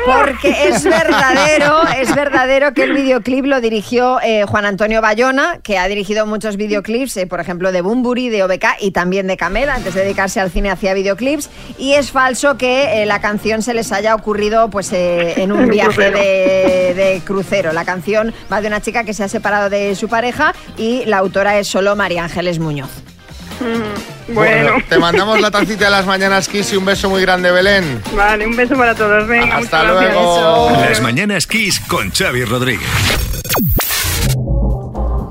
Porque es verdadero, es verdadero que el videoclip lo dirigió eh, Juan Antonio Bayona, que ha dirigido muchos videoclips, eh, por ejemplo, de Bumburi, de OBK y también de Camela, antes de dedicarse al cine hacía videoclips. Y es falso que eh, la canción se les haya ocurrido pues en un viaje de, de crucero. La canción va de una chica que se ha separado de su pareja y la autora es solo María Ángeles Muñoz. Bueno, Te mandamos la tacita de las mañanas Kiss y un beso muy grande, Belén. vale, un beso para todos. Venga, Hasta gracias. luego. Las mañanas Kiss con Xavi Rodríguez.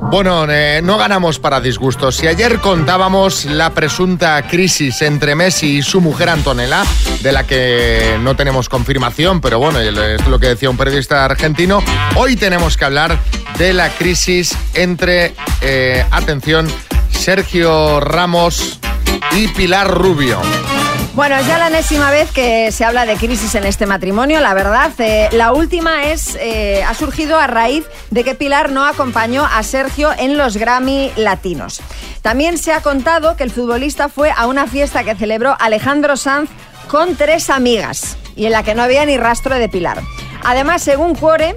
Bueno, eh, no ganamos para disgustos. Si ayer contábamos la presunta crisis entre Messi y su mujer Antonella, de la que no tenemos confirmación, pero bueno, es lo que decía un periodista argentino, hoy tenemos que hablar de la crisis entre, eh, atención, Sergio Ramos y Pilar Rubio. Bueno, es ya la enésima vez que se habla de crisis en este matrimonio, la verdad. Eh, la última es eh, ha surgido a raíz de que Pilar no acompañó a Sergio en los Grammy Latinos. También se ha contado que el futbolista fue a una fiesta que celebró Alejandro Sanz con tres amigas y en la que no había ni rastro de Pilar. Además, según Cuore,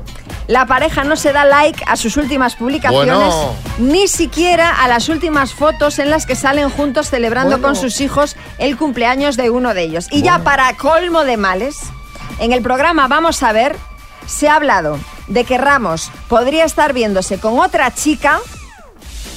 la pareja no se da like a sus últimas publicaciones, Bueno. ni siquiera a las últimas fotos en las que salen juntos celebrando Bueno. con sus hijos el cumpleaños de uno de ellos. Y ya para colmo de males, en el programa Vamos a ver, se ha hablado de que Ramos podría estar viéndose con otra chica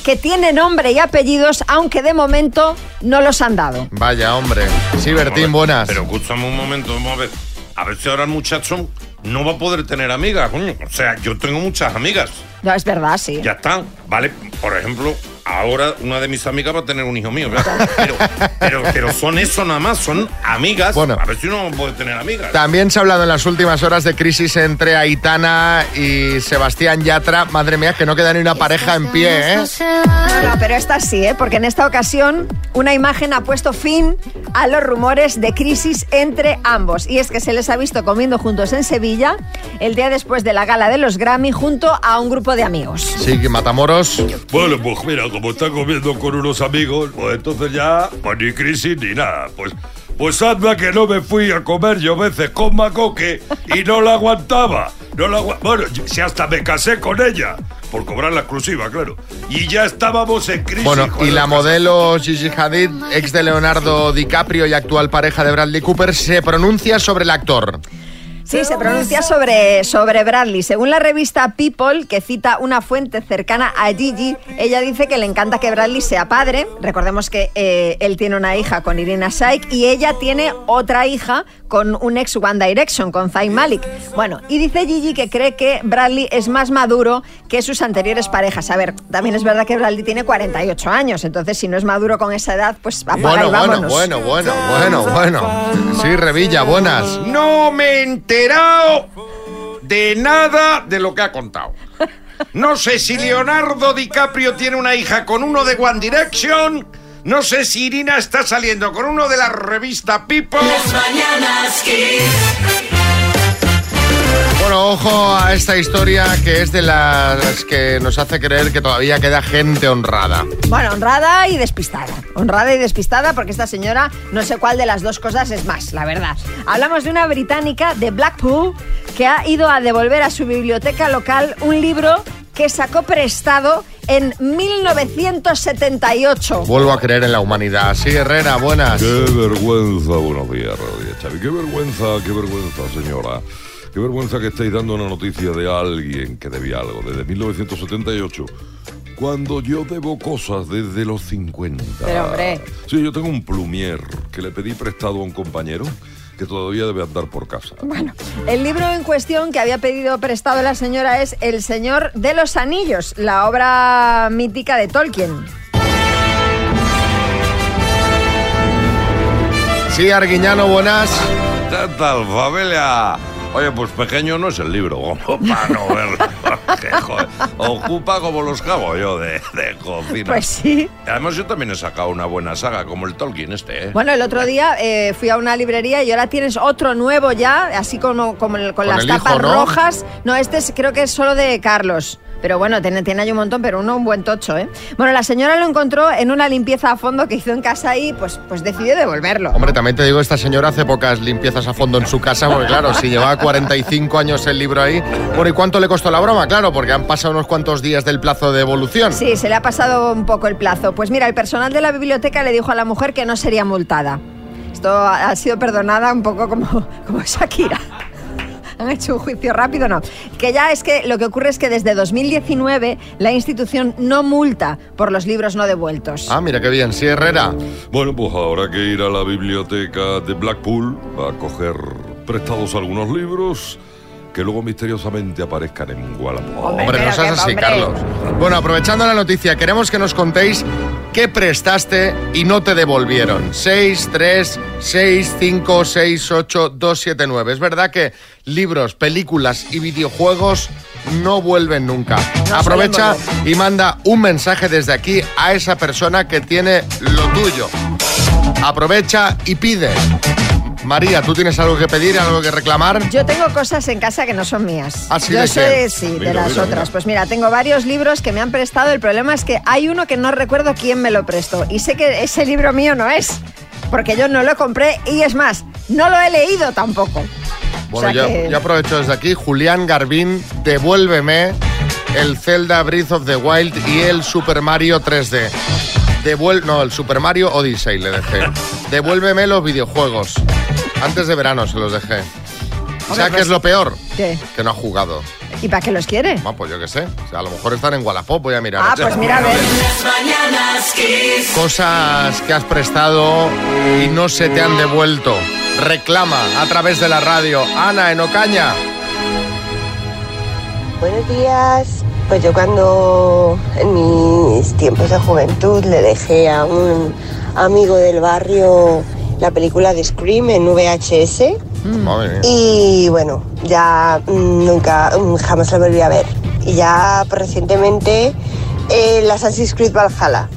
que tiene nombre y apellidos, aunque de momento no los han dado. Vaya, hombre. Sí, Bertín, buenas. Pero escúchame un momento, vamos a ver. A ver si ahora el muchacho no va a poder tener amigas, coño. O sea, yo tengo muchas amigas. No, es verdad, sí. Ya están. Vale, por ejemplo, ahora una de mis amigas va a tener un hijo mío. Pero, pero, pero son eso nada más, son amigas. Bueno. A ver si uno puede tener amigas. También se ha hablado en las últimas horas de crisis entre Aitana y Sebastián Yatra. Madre mía, que no queda ni una pareja en pie, ¿eh? No, no, pero esta sí, ¿eh? porque en esta ocasión una imagen ha puesto fin a los rumores de crisis entre ambos. Y es que se les ha visto comiendo juntos en Sevilla el día después de la gala de los Grammy junto a un grupo de amigos. Sí, que Matamoros. Bueno, pues mira, como está comiendo con unos amigos, pues entonces ya, pues ni crisis ni nada. Pues, pues anda que no me fui a comer yo veces con Macoque y no la aguantaba. No la Bueno, si hasta me casé con ella, por cobrar la exclusiva, claro. Y ya estábamos en crisis. Bueno, y la modelo Gigi Hadid, ex de Leonardo DiCaprio y actual pareja de Bradley Cooper, se pronuncia sobre el actor. Sí, se pronuncia sobre, sobre Bradley. Según la revista People, que cita una fuente cercana a Gigi, ella dice que le encanta que Bradley sea padre. Recordemos que eh, él tiene una hija con Irina Shayk y ella tiene otra hija con un ex One Direction, con Zayn Malik. Bueno, y dice Gigi que cree que Bradley es más maduro que sus anteriores parejas. A ver, también es verdad que Bradley tiene 48 años, entonces si no es maduro con esa edad, pues apaga Bueno, y bueno, vámonos. bueno, bueno, bueno, bueno. Sí, Revilla, buenas. No me de nada de lo que ha contado. No sé si Leonardo DiCaprio tiene una hija con uno de One Direction. No sé si Irina está saliendo con uno de la revista People. Mañanas Kiss. Bueno, ojo a esta historia que es de las que nos hace creer que todavía queda gente honrada. Bueno, honrada y despistada. Honrada y despistada porque esta señora no sé cuál de las dos cosas es más, la verdad. Hablamos de una británica de Blackpool que ha ido a devolver a su biblioteca local un libro que sacó prestado en 1978. Vuelvo a creer en la humanidad. Sí, Herrera, buenas. Qué vergüenza, buenos días, Rodríguez Xavi. Qué vergüenza, qué vergüenza, señora. Qué vergüenza que estéis dando una noticia de alguien que debía algo desde 1978. Cuando yo debo cosas desde los 50. Pero, hombre. Sí, yo tengo un plumier que le pedí prestado a un compañero que todavía debe andar por casa. Bueno, el libro en cuestión que había pedido prestado la señora es El Señor de los Anillos, la obra mítica de Tolkien. Sí, Arguiñano, buenas. ¿Qué tal, familia? Oye, pues pequeño no es el libro, como para no verlo. Ocupa como los cabos yo de, de cocina. Pues sí. Además, yo también he sacado una buena saga, como el Tolkien este, ¿eh? Bueno, el otro día eh, fui a una librería y ahora tienes otro nuevo ya, así como, como el- con, Con las hijo, tapas ¿no? rojas. No, este es- creo que es solo de Carlos. Pero bueno, tiene, tiene ahí un montón, pero uno un buen tocho, ¿eh? Bueno, la señora lo encontró en una limpieza a fondo que hizo en casa y pues, pues decidió devolverlo. Hombre, también te digo, esta señora hace pocas limpiezas a fondo en su casa, porque claro, si llevaba 45 años el libro ahí. Bueno, ¿y cuánto le costó la broma? Claro, porque han pasado unos cuantos días del plazo de evolución. Sí, se le ha pasado un poco el plazo. Pues mira, el personal de la biblioteca le dijo a la mujer que no sería multada. Esto ha ha sido perdonada un poco como, como Shakira. Han hecho un juicio rápido, no. Que ya es que lo que ocurre es que desde 2019 la institución no multa por los libros no devueltos. Ah, mira qué bien, sí, Herrera. Bueno, pues habrá que ir a la biblioteca de Blackpool a coger prestados algunos libros que luego misteriosamente aparezcan en Wallapop. Hombre, no seas así, Carlos. Bueno, aprovechando la noticia, queremos que nos contéis qué prestaste y no te devolvieron. 6, 3, 6, 5, 6, 8, 2, 7, 9. Es verdad que libros, películas y videojuegos no vuelven nunca. Aprovecha y manda un mensaje desde aquí a esa persona que tiene lo tuyo. Aprovecha y pide. María, ¿tú tienes algo que pedir, algo que reclamar? Yo tengo cosas en casa que no son mías. Ah, ¿sí? Yo ¿De soy, sí, de las mira, otras. mira. Pues mira, tengo varios libros que me han prestado. El problema es que hay uno que no recuerdo quién me lo prestó. Y sé que ese libro mío no es. Porque yo no lo compré y es más, no lo he leído tampoco. Bueno, O sea yo, que- yo aprovecho desde aquí. Julián Garbín, devuélveme el Zelda Breath of the Wild y el Super Mario 3D. Devuel no, el Super Mario Odyssey le dejé. Devuélveme los videojuegos. Antes de verano se los dejé. ¿Sabes qué pues- es lo peor? ¿Qué? Que no ha jugado. ¿Y para qué los quiere? Ah, pues yo qué sé. O sea, a lo mejor están en Wallapop, voy a mirar. Ah, pues mira, a ver. Cosas que has prestado y no se te han devuelto. Reclama a través de la radio. Ana, en Ocaña. Buenos días. Pues yo cuando en mis tiempos de juventud le dejé a un amigo del barrio la película de Scream en VHS mía. y bueno, ya mm, nunca, mm, jamás la volví a ver. Y ya recientemente eh, el Assassin's Creed Valhalla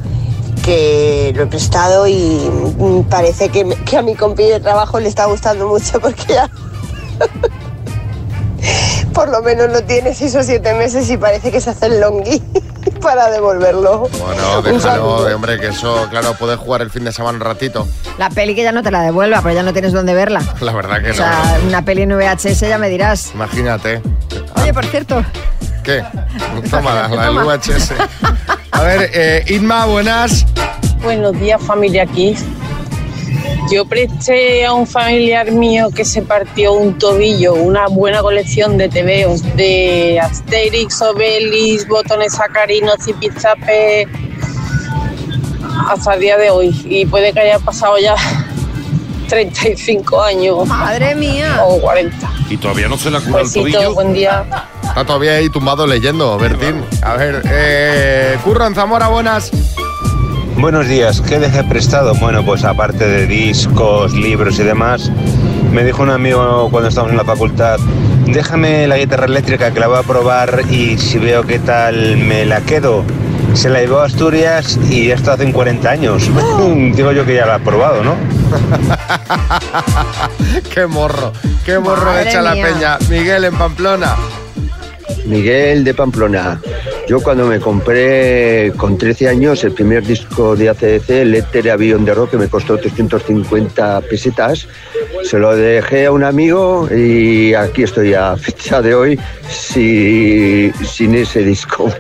que lo he prestado y mm, parece que, que a mi compi de trabajo le está gustando mucho porque ya por lo menos lo tiene seis o siete meses y parece que se hace el longui para devolverlo. Bueno, Un déjalo, hombre, que eso, claro, puedes jugar el fin de semana un ratito. La peli que ya no te la devuelva, pero ya no tienes dónde verla. La verdad que O sea, no. una peli en VHS ya me dirás. Imagínate. Oye, por cierto, ¿Qué? Toma, la, la del. VHS. A ver, eh, Inma, buenas. Buenos días, familia Kiss. Yo presté a un familiar mío que se partió un tobillo, una buena colección de tebeos de Asterix, Obelix, botones sacarinos, zipizape, hasta el día de hoy. Y puede que haya pasado ya 35 años. Madre mía. O 40. Y todavía no se le ha curado el Besito, tobillo. buen día. Está todavía ahí tumbado leyendo, Bertín. A ver, eh, Curro en Zamora, buenas. Buenos días, ¿qué dejé prestado? Bueno, pues aparte de discos, libros y demás, me dijo un amigo cuando estábamos en la facultad, déjame la guitarra eléctrica que la voy a probar y si veo qué tal me la quedo. Se la llevó a Asturias y esto hace 40 años. Digo yo que ya la ha probado, ¿no? qué morro, qué morro Madre echa la peña. Miguel en Pamplona. Miguel de Pamplona. Yo cuando me compré con 13 años el primer disco de ACDC, el Éter Avión de Rock, que me costó 350 pesetas, se lo dejé a un amigo y aquí estoy a fecha de hoy si- sin ese disco.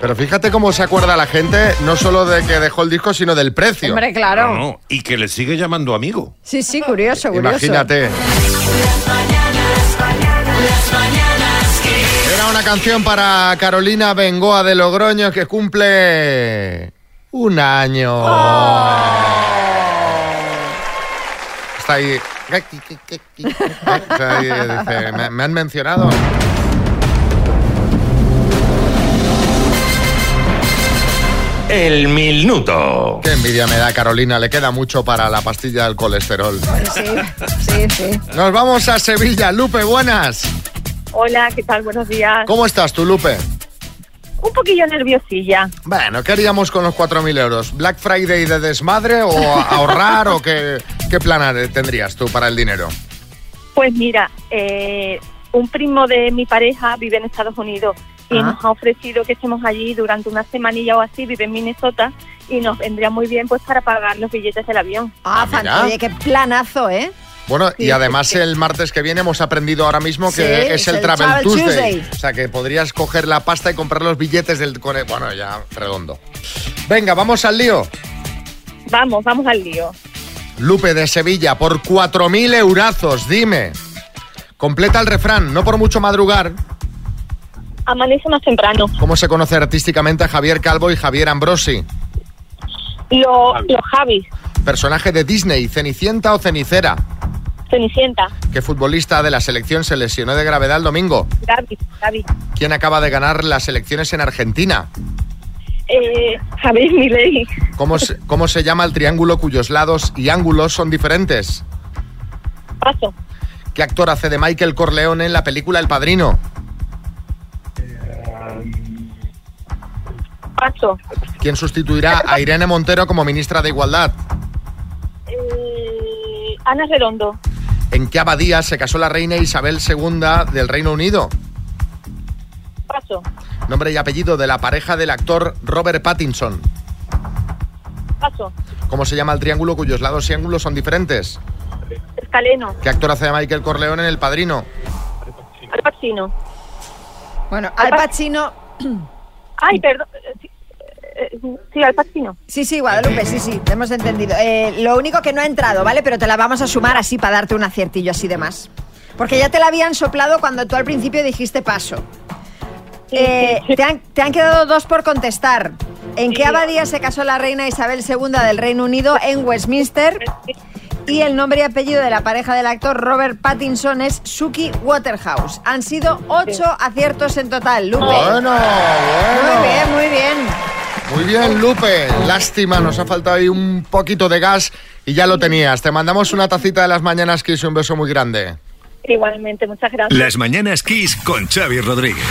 Pero fíjate cómo se acuerda la gente, no solo de que dejó el disco, sino del precio. Hombre, claro. No, no, Y que le sigue llamando amigo. Sí, sí, curioso, curioso. Imagínate. Era una canción para Carolina Bengoa de Logroño que cumple un año. Está ahí y dice, me, me han mencionado. El minuto. Qué envidia me da Carolina, le queda mucho para la pastilla del colesterol. Sí, sí, sí. Nos vamos a Sevilla. Lupe, buenas. Hola, ¿qué tal? Buenos días. ¿Cómo estás tú, Lupe? Un poquillo nerviosilla. Bueno, ¿qué haríamos con los 4.000 euros? ¿Black Friday de desmadre o ahorrar o qué, qué plan tendrías tú para el dinero? Pues mira, eh, un primo de mi pareja vive en Estados Unidos y Ah. nos ha ofrecido que estemos allí durante una semanilla o así, vive en Minnesota y nos vendría muy bien pues para pagar los billetes del avión. Ah, mira. fan- oye, qué planazo, ¿eh? Bueno, y Sí, además el martes que viene hemos aprendido ahora mismo que Sí, es el es el Travel Travel Tuesday. Tuesday. O sea que podrías coger la pasta y comprar los billetes del... Bueno, ya redondo. Venga, vamos al lío. Vamos, vamos al lío. Lupe de Sevilla, por 4.000 eurazos, dime. Completa el refrán, no por mucho madrugar. Amanece más temprano. ¿Cómo se conoce artísticamente a Javier Calvo y Javier Ambrosi? Los, los Javis, Personaje de Disney, Cenicienta o Cenicera. Cenicienta, ¿Qué futbolista de la selección se lesionó de gravedad el domingo? Gaby, Gaby, ¿Quién acaba de ganar las elecciones en Argentina? eh, Javier Milei, ¿Cómo se, cómo se llama el triángulo cuyos lados y ángulos son diferentes? paso, ¿Qué actor hace de Michael Corleone en la película El Padrino? paso, ¿Quién sustituirá a Irene Montero como ministra de Igualdad? eh, Ana Redondo, ¿En qué abadía se casó la reina Isabel II del Reino Unido? paso, Nombre y apellido de la pareja del actor Robert Pattinson. paso, ¿Cómo se llama el triángulo cuyos lados y ángulos son diferentes? Escaleno, ¿Qué actor hace de Michael Corleone en El Padrino? Al Pacino. Bueno, Al Pacino... Ay, perdón. Eh, Sí, sí, Al Pacino. Sí, sí, Guadalupe, sí, sí, te hemos entendido. Eh, lo único que no ha entrado, ¿vale? Pero te la vamos a sumar así para darte un aciertillo así de más. Porque ya te la habían soplado cuando tú al principio dijiste paso. Eh, te, han, te han quedado dos por contestar. ¿En qué abadía se casó la reina Isabel II del Reino Unido? En Westminster. Y el nombre y apellido de la pareja del actor Robert Pattinson es Suki Waterhouse. Han sido ocho aciertos en total, Lupe. Bueno, bueno. Muy bien, muy bien. Muy bien, Lupe. Lástima, nos ha faltado ahí un poquito de gas y ya lo tenías. Te mandamos una tacita de las mañanas, Kiss, y un beso muy grande. Igualmente, muchas gracias. Las mañanas Kiss con Xavi Rodríguez.